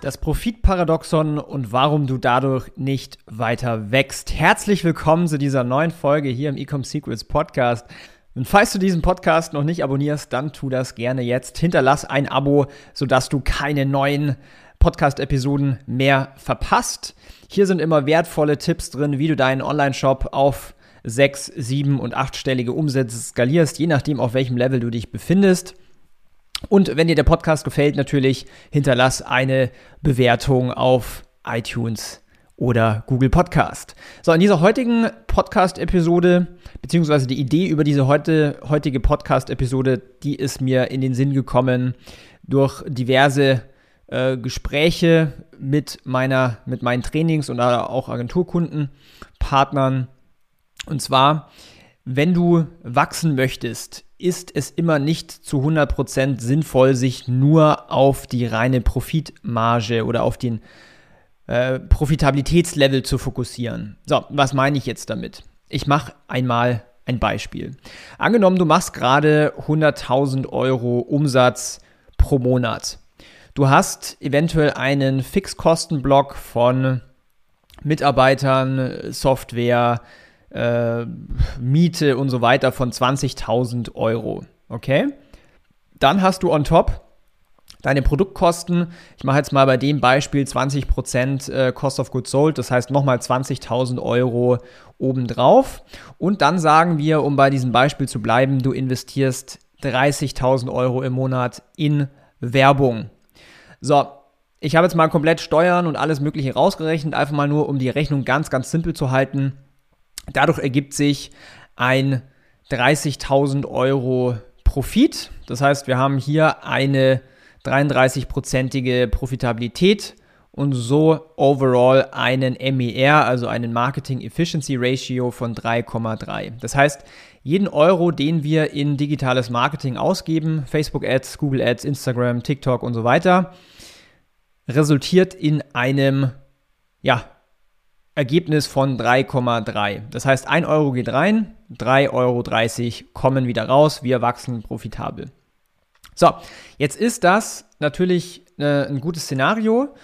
Das Profitparadoxon und warum du dadurch nicht weiter wächst. Herzlich willkommen zu dieser neuen Folge hier im Ecom Secrets Podcast. Und falls du diesen Podcast noch nicht abonnierst, dann tu das gerne jetzt. Hinterlass ein Abo, sodass du keine neuen Podcast-Episoden mehr verpasst. Hier sind immer wertvolle Tipps drin, wie du deinen Online-Shop auf sechs, sieben und achtstellige Umsätze skalierst, je nachdem, auf welchem Level du dich befindest. Und wenn dir der Podcast gefällt, natürlich hinterlass eine Bewertung auf iTunes oder Google Podcast. So, in dieser heutigen Podcast-Episode, beziehungsweise die Idee über diese heute, heutige Podcast-Episode, die ist mir in den Sinn gekommen durch diverse äh, Gespräche mit meiner, mit meinen Trainings und auch Agenturkunden, Partnern. Und zwar, wenn du wachsen möchtest, ist es immer nicht zu 100% sinnvoll, sich nur auf die reine Profitmarge oder auf den äh, Profitabilitätslevel zu fokussieren. So, was meine ich jetzt damit? Ich mache einmal ein Beispiel. Angenommen, du machst gerade 100.000 Euro Umsatz pro Monat. Du hast eventuell einen Fixkostenblock von Mitarbeitern, Software, äh, Miete und so weiter von 20.000 Euro. Okay? Dann hast du on top deine Produktkosten. Ich mache jetzt mal bei dem Beispiel 20% äh, Cost of Goods Sold, das heißt nochmal 20.000 Euro obendrauf. Und dann sagen wir, um bei diesem Beispiel zu bleiben, du investierst 30.000 Euro im Monat in Werbung. So, ich habe jetzt mal komplett Steuern und alles Mögliche rausgerechnet, einfach mal nur, um die Rechnung ganz, ganz simpel zu halten. Dadurch ergibt sich ein 30.000 Euro Profit. Das heißt, wir haben hier eine 33-prozentige Profitabilität und so overall einen MER, also einen Marketing Efficiency Ratio von 3,3. Das heißt, jeden Euro, den wir in digitales Marketing ausgeben, Facebook Ads, Google Ads, Instagram, TikTok und so weiter, resultiert in einem ja, Ergebnis von 3,3. Das heißt, 1 Euro geht rein, 3,30 Euro kommen wieder raus, wir wachsen profitabel. So, jetzt ist das natürlich äh, ein gutes Szenario,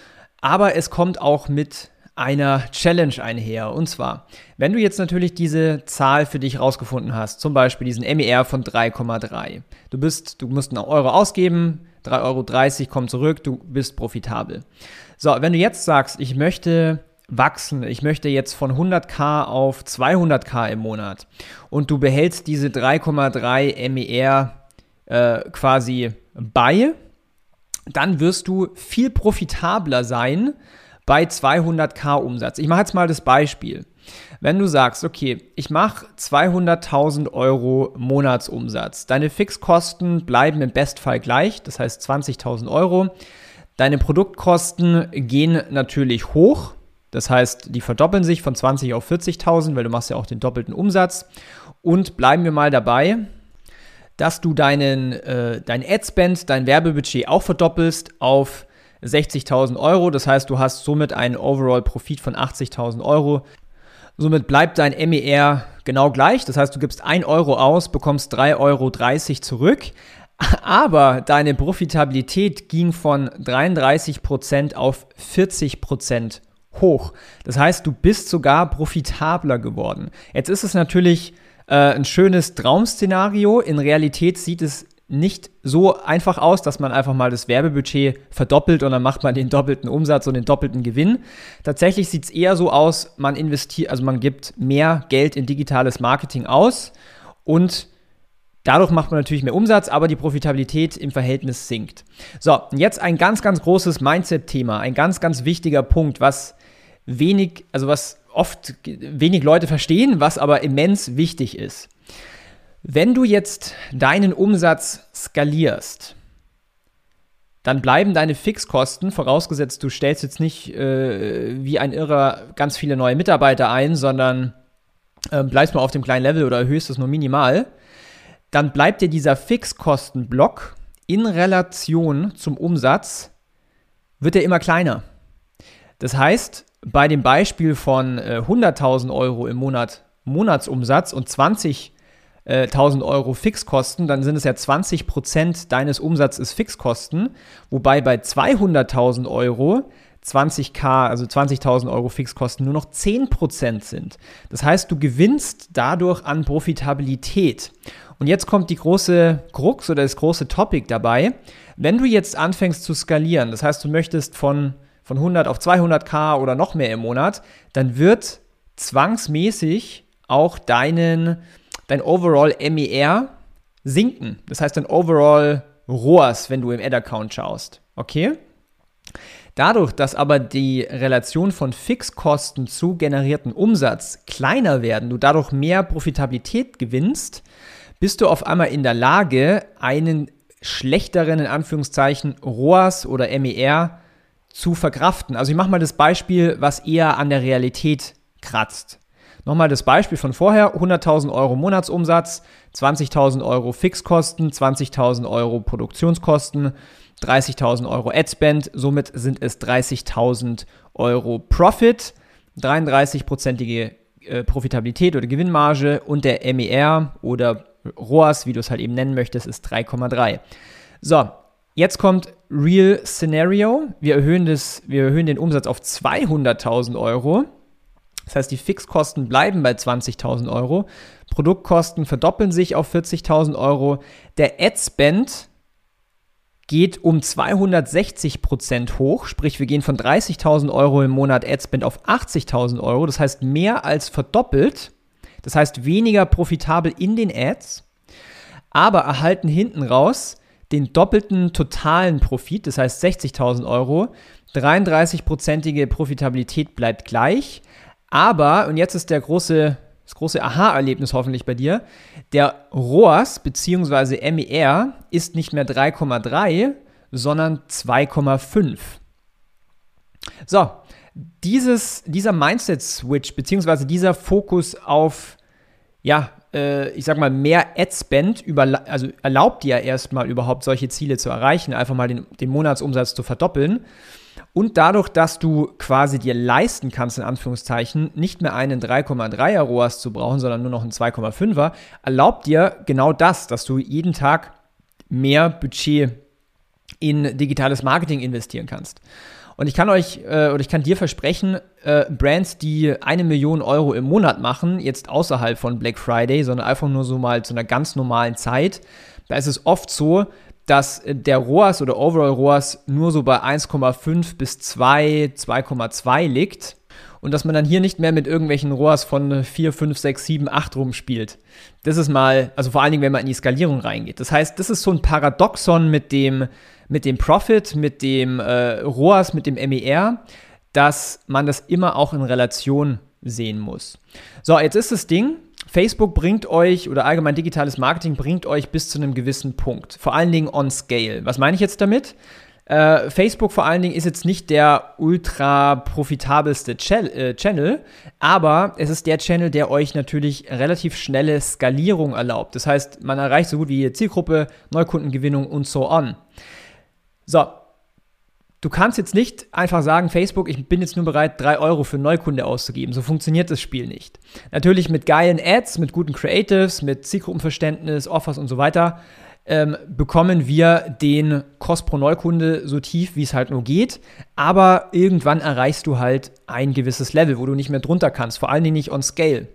aber es kommt auch mit einer Challenge einher. Und zwar, wenn du jetzt natürlich diese Zahl für dich rausgefunden hast, zum Beispiel diesen MER von 3,3. Du bist, du musst einen Euro ausgeben, 3,30 Euro kommt zurück, du bist profitabel. So, wenn du jetzt sagst, ich möchte wachsen. Ich möchte jetzt von 100k auf 200k im Monat und du behältst diese 3,3 MER äh, quasi bei, dann wirst du viel profitabler sein bei 200k Umsatz. Ich mache jetzt mal das Beispiel. Wenn du sagst, okay, ich mache 200.000 Euro Monatsumsatz, deine Fixkosten bleiben im Bestfall gleich, das heißt 20.000 Euro. Deine Produktkosten gehen natürlich hoch, das heißt, die verdoppeln sich von 20 auf 40.000, weil du machst ja auch den doppelten Umsatz. Und bleiben wir mal dabei, dass du deinen, äh, dein Ad-Spend, dein Werbebudget auch verdoppelst auf 60.000 Euro. Das heißt, du hast somit einen Overall-Profit von 80.000 Euro. Somit bleibt dein MER genau gleich. Das heißt, du gibst 1 Euro aus, bekommst 3,30 Euro zurück. Aber deine Profitabilität ging von 33% auf 40% hoch. Das heißt, du bist sogar profitabler geworden. Jetzt ist es natürlich äh, ein schönes Traum-Szenario. In Realität sieht es nicht so einfach aus, dass man einfach mal das Werbebudget verdoppelt und dann macht man den doppelten Umsatz und den doppelten Gewinn. Tatsächlich sieht es eher so aus, man investiert, also man gibt mehr Geld in digitales Marketing aus und Dadurch macht man natürlich mehr Umsatz, aber die Profitabilität im Verhältnis sinkt. So, jetzt ein ganz, ganz großes Mindset-Thema, ein ganz, ganz wichtiger Punkt, was wenig, also was oft wenig Leute verstehen, was aber immens wichtig ist. Wenn du jetzt deinen Umsatz skalierst, dann bleiben deine Fixkosten, vorausgesetzt du stellst jetzt nicht äh, wie ein Irrer ganz viele neue Mitarbeiter ein, sondern äh, bleibst mal auf dem kleinen Level oder erhöhst es nur minimal, dann bleibt dir dieser Fixkostenblock in Relation zum Umsatz, wird er immer kleiner. Das heißt, bei dem Beispiel von äh, 100.000 Euro im Monat Monatsumsatz und 20.000 äh, Euro Fixkosten, dann sind es ja 20 Prozent deines Umsatzes Fixkosten, wobei bei 200.000 Euro 20k, also 20.000 Euro Fixkosten nur noch 10% sind. Das heißt, du gewinnst dadurch an Profitabilität. Und jetzt kommt die große Krux oder das große Topic dabei. Wenn du jetzt anfängst zu skalieren, das heißt, du möchtest von, von 100 auf 200k oder noch mehr im Monat, dann wird zwangsmäßig auch deinen, dein Overall MER sinken. Das heißt, dein Overall ROAS, wenn du im Ad-Account schaust. Okay? Dadurch, dass aber die Relation von Fixkosten zu generierten Umsatz kleiner werden, du dadurch mehr Profitabilität gewinnst, bist du auf einmal in der Lage, einen schlechteren, in Anführungszeichen, ROAS oder MER zu verkraften. Also ich mache mal das Beispiel, was eher an der Realität kratzt. Nochmal das Beispiel von vorher, 100.000 Euro Monatsumsatz, 20.000 Euro Fixkosten, 20.000 Euro Produktionskosten, 30.000 Euro Adspend, somit sind es 30.000 Euro Profit, 33-prozentige äh, Profitabilität oder Gewinnmarge und der MER oder ROAS, wie du es halt eben nennen möchtest, ist 3,3. So, jetzt kommt Real Scenario. Wir erhöhen, das, wir erhöhen den Umsatz auf 200.000 Euro. Das heißt, die Fixkosten bleiben bei 20.000 Euro. Produktkosten verdoppeln sich auf 40.000 Euro. Der Ad-Spend geht um 260 Prozent hoch, sprich wir gehen von 30.000 Euro im Monat Adspend auf 80.000 Euro, das heißt mehr als verdoppelt, das heißt weniger profitabel in den Ads, aber erhalten hinten raus den doppelten totalen Profit, das heißt 60.000 Euro, 33-prozentige Profitabilität bleibt gleich, aber, und jetzt ist der große das große Aha-Erlebnis hoffentlich bei dir. Der ROAS bzw. MER ist nicht mehr 3,3, sondern 2,5. So, dieses, dieser Mindset-Switch bzw. dieser Fokus auf, ja, äh, ich sag mal, mehr Ad-Spend also erlaubt dir ja erstmal überhaupt solche Ziele zu erreichen, einfach mal den, den Monatsumsatz zu verdoppeln. Und dadurch, dass du quasi dir leisten kannst, in Anführungszeichen, nicht mehr einen 3,3er ROAS zu brauchen, sondern nur noch einen 2,5er, erlaubt dir genau das, dass du jeden Tag mehr Budget in digitales Marketing investieren kannst. Und ich kann euch äh, oder ich kann dir versprechen, äh, Brands, die eine Million Euro im Monat machen, jetzt außerhalb von Black Friday, sondern einfach nur so mal zu einer ganz normalen Zeit, da ist es oft so, dass der ROAS oder Overall ROAS nur so bei 1,5 bis 2, 2,2 liegt und dass man dann hier nicht mehr mit irgendwelchen ROAS von 4, 5, 6, 7, 8 rumspielt. Das ist mal, also vor allen Dingen, wenn man in die Skalierung reingeht. Das heißt, das ist so ein Paradoxon mit dem, mit dem Profit, mit dem äh, ROAS, mit dem MER, dass man das immer auch in Relation sehen muss. So, jetzt ist das Ding, Facebook bringt euch oder allgemein digitales Marketing bringt euch bis zu einem gewissen Punkt. Vor allen Dingen on scale. Was meine ich jetzt damit? Äh, Facebook vor allen Dingen ist jetzt nicht der ultra profitabelste äh, Channel, aber es ist der Channel, der euch natürlich relativ schnelle Skalierung erlaubt. Das heißt, man erreicht so gut wie Zielgruppe, Neukundengewinnung und so on. So, Du kannst jetzt nicht einfach sagen, Facebook, ich bin jetzt nur bereit, 3 Euro für Neukunde auszugeben. So funktioniert das Spiel nicht. Natürlich mit geilen Ads, mit guten Creatives, mit Zielgruppenverständnis, Offers und so weiter, ähm, bekommen wir den Kost pro Neukunde so tief, wie es halt nur geht. Aber irgendwann erreichst du halt ein gewisses Level, wo du nicht mehr drunter kannst. Vor allen Dingen nicht on Scale.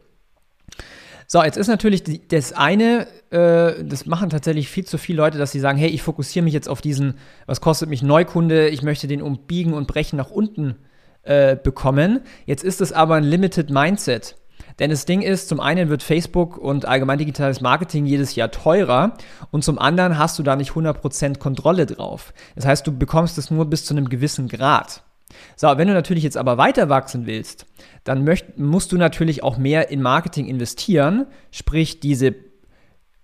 So, jetzt ist natürlich das eine, äh, das machen tatsächlich viel zu viele Leute, dass sie sagen, hey, ich fokussiere mich jetzt auf diesen, was kostet mich Neukunde, ich möchte den umbiegen und brechen nach unten äh, bekommen. Jetzt ist es aber ein Limited Mindset. Denn das Ding ist, zum einen wird Facebook und allgemein digitales Marketing jedes Jahr teurer und zum anderen hast du da nicht 100% Kontrolle drauf. Das heißt, du bekommst es nur bis zu einem gewissen Grad. So, wenn du natürlich jetzt aber weiter wachsen willst, dann möcht, musst du natürlich auch mehr in Marketing investieren, sprich diese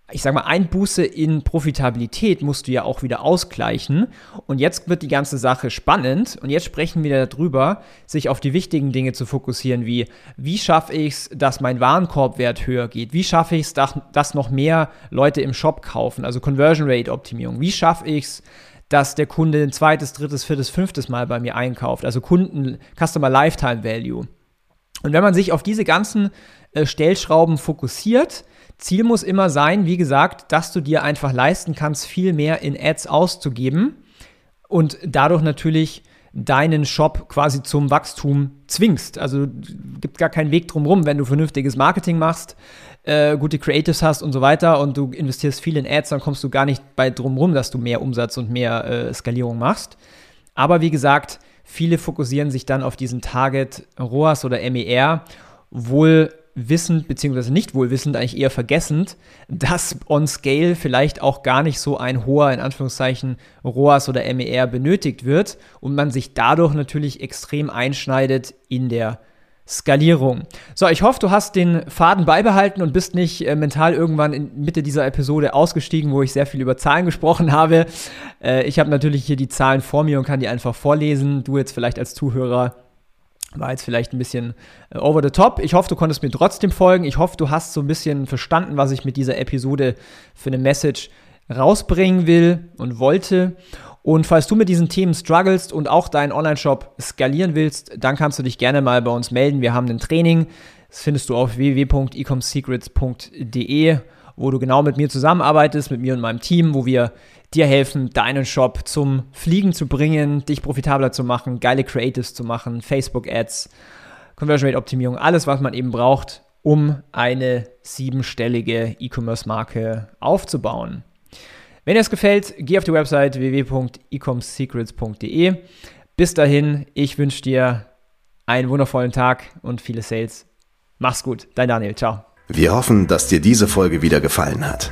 ich sag mal, Einbuße in Profitabilität musst du ja auch wieder ausgleichen. Und jetzt wird die ganze Sache spannend. Und jetzt sprechen wir darüber, sich auf die wichtigen Dinge zu fokussieren, wie, wie schaffe ich es, dass mein Warenkorbwert höher geht? Wie schaffe ich es, dass, dass noch mehr Leute im Shop kaufen? Also Conversion Rate Optimierung. Wie schaffe ich es, dass der Kunde ein zweites, drittes, viertes, fünftes Mal bei mir einkauft? Also Kunden, Customer Lifetime Value. Und wenn man sich auf diese ganzen äh, Stellschrauben fokussiert, Ziel muss immer sein, wie gesagt, dass du dir einfach leisten kannst, viel mehr in Ads auszugeben und dadurch natürlich deinen Shop quasi zum Wachstum zwingst. Also gibt gar keinen Weg drumherum, wenn du vernünftiges Marketing machst, äh, gute Creatives hast und so weiter und du investierst viel in Ads, dann kommst du gar nicht bei drumherum, dass du mehr Umsatz und mehr äh, Skalierung machst. Aber wie gesagt, viele fokussieren sich dann auf diesen Target ROAS oder MER, wohl wissend beziehungsweise nicht wohlwissend, eigentlich eher vergessend, dass on Scale vielleicht auch gar nicht so ein hoher, in Anführungszeichen, ROAS oder MER benötigt wird und man sich dadurch natürlich extrem einschneidet in der Skalierung. So, ich hoffe, du hast den Faden beibehalten und bist nicht äh, mental irgendwann in Mitte dieser Episode ausgestiegen, wo ich sehr viel über Zahlen gesprochen habe. Äh, ich habe natürlich hier die Zahlen vor mir und kann die einfach vorlesen. Du jetzt vielleicht als Zuhörer war jetzt vielleicht ein bisschen äh, over the top. Ich hoffe, du konntest mir trotzdem folgen. Ich hoffe, du hast so ein bisschen verstanden, was ich mit dieser Episode für eine Message rausbringen will und wollte. Und falls du mit diesen Themen strugglest und auch deinen Online-Shop skalieren willst, dann kannst du dich gerne mal bei uns melden. Wir haben ein Training. Das findest du auf www.ecomsecrets.de, wo du genau mit mir zusammenarbeitest, mit mir und meinem Team, wo wir dir helfen, deinen Shop zum Fliegen zu bringen, dich profitabler zu machen, geile Creatives zu machen, Facebook-Ads, Conversion Rate Optimierung, alles, was man eben braucht, um eine siebenstellige E-Commerce-Marke aufzubauen. Wenn dir es gefällt, geh auf die Website www.ecomsecrets.de. Bis dahin, ich wünsche dir einen wundervollen Tag und viele Sales. Mach's gut, dein Daniel, ciao. Wir hoffen, dass dir diese Folge wieder gefallen hat.